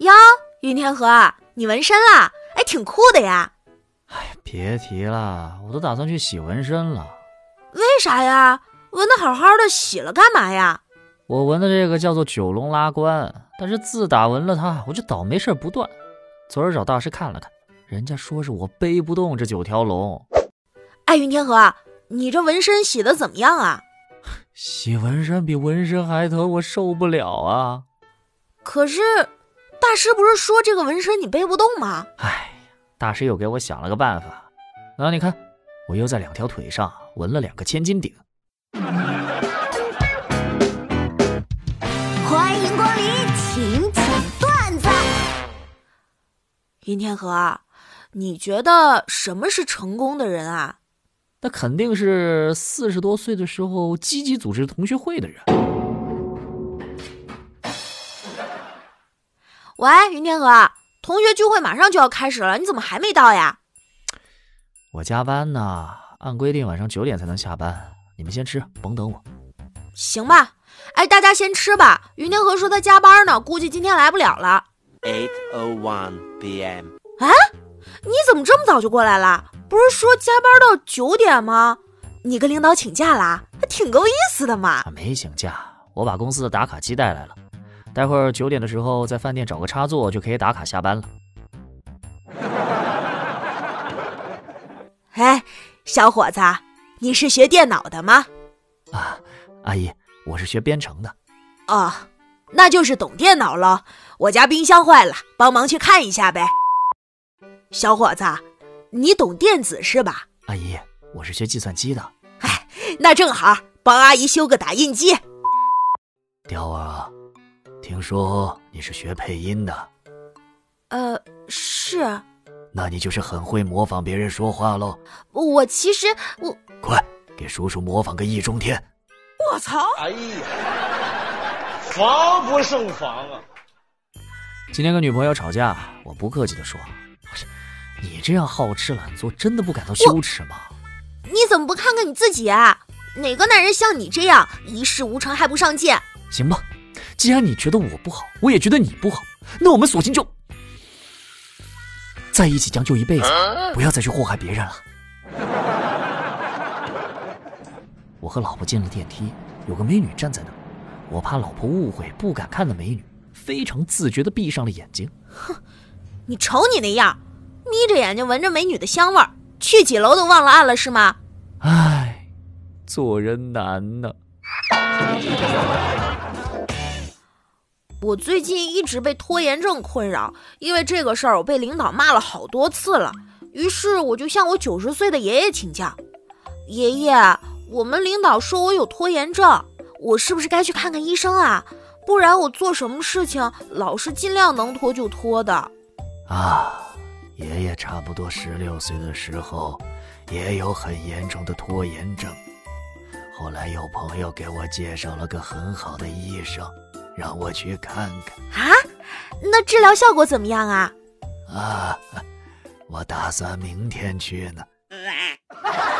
哟，云天河，你纹身啦？哎，挺酷的呀。哎，别提了，我都打算去洗纹身了。为啥呀？纹的好好的，洗了干嘛呀？我纹的这个叫做九龙拉棺，但是自打纹了它，我就倒霉事不断。昨儿找大师看了看，人家说是我背不动这九条龙。哎，云天河，你这纹身洗的怎么样啊？洗纹身比纹身还疼，我受不了啊！可是，大师不是说这个纹身你背不动吗？哎，大师又给我想了个办法。那你看，我又在两条腿上纹了两个千斤顶。欢迎光临，请讲段子。云天河，你觉得什么是成功的人啊？那肯定是四十多岁的时候积极组织同学会的人。喂，云天河，同学聚会马上就要开始了，你怎么还没到呀？我加班呢，按规定晚上九点才能下班。你们先吃，甭等我。行吧，哎，大家先吃吧。云天河说他加班呢，估计今天来不了了。Eight o one p.m. 啊，你怎么这么早就过来了？不是说加班到九点吗？你跟领导请假啦？还挺够意思的嘛。没请假，我把公司的打卡机带来了。待会儿九点的时候，在饭店找个插座就可以打卡下班了。哎，小伙子，你是学电脑的吗？啊，阿姨，我是学编程的。哦，那就是懂电脑喽。我家冰箱坏了，帮忙去看一下呗。小伙子，你懂电子是吧？阿姨，我是学计算机的。哎，那正好，帮阿姨修个打印机。雕儿。听说你是学配音的，呃，是。那你就是很会模仿别人说话喽。我其实我快给叔叔模仿个易中天。我操！哎呀，防不胜防啊！今天跟女朋友吵架，我不客气的说：“你这样好吃懒做，真的不感到羞耻吗？”你怎么不看看你自己啊？哪个男人像你这样一事无成还不上进？行吧。既然你觉得我不好，我也觉得你不好，那我们索性就在一起将就一辈子，不要再去祸害别人了。我和老婆进了电梯，有个美女站在那儿，我怕老婆误会，不敢看那美女，非常自觉的闭上了眼睛。哼，你瞅你那样，眯着眼睛闻着美女的香味儿，去几楼都忘了按了是吗？唉，做人难呢。我最近一直被拖延症困扰，因为这个事儿我被领导骂了好多次了。于是我就向我九十岁的爷爷请教：“爷爷，我们领导说我有拖延症，我是不是该去看看医生啊？不然我做什么事情老是尽量能拖就拖的。”啊，爷爷差不多十六岁的时候也有很严重的拖延症，后来有朋友给我介绍了个很好的医生。让我去看看。啊？那治疗效果怎么样啊？啊我打算明天去呢。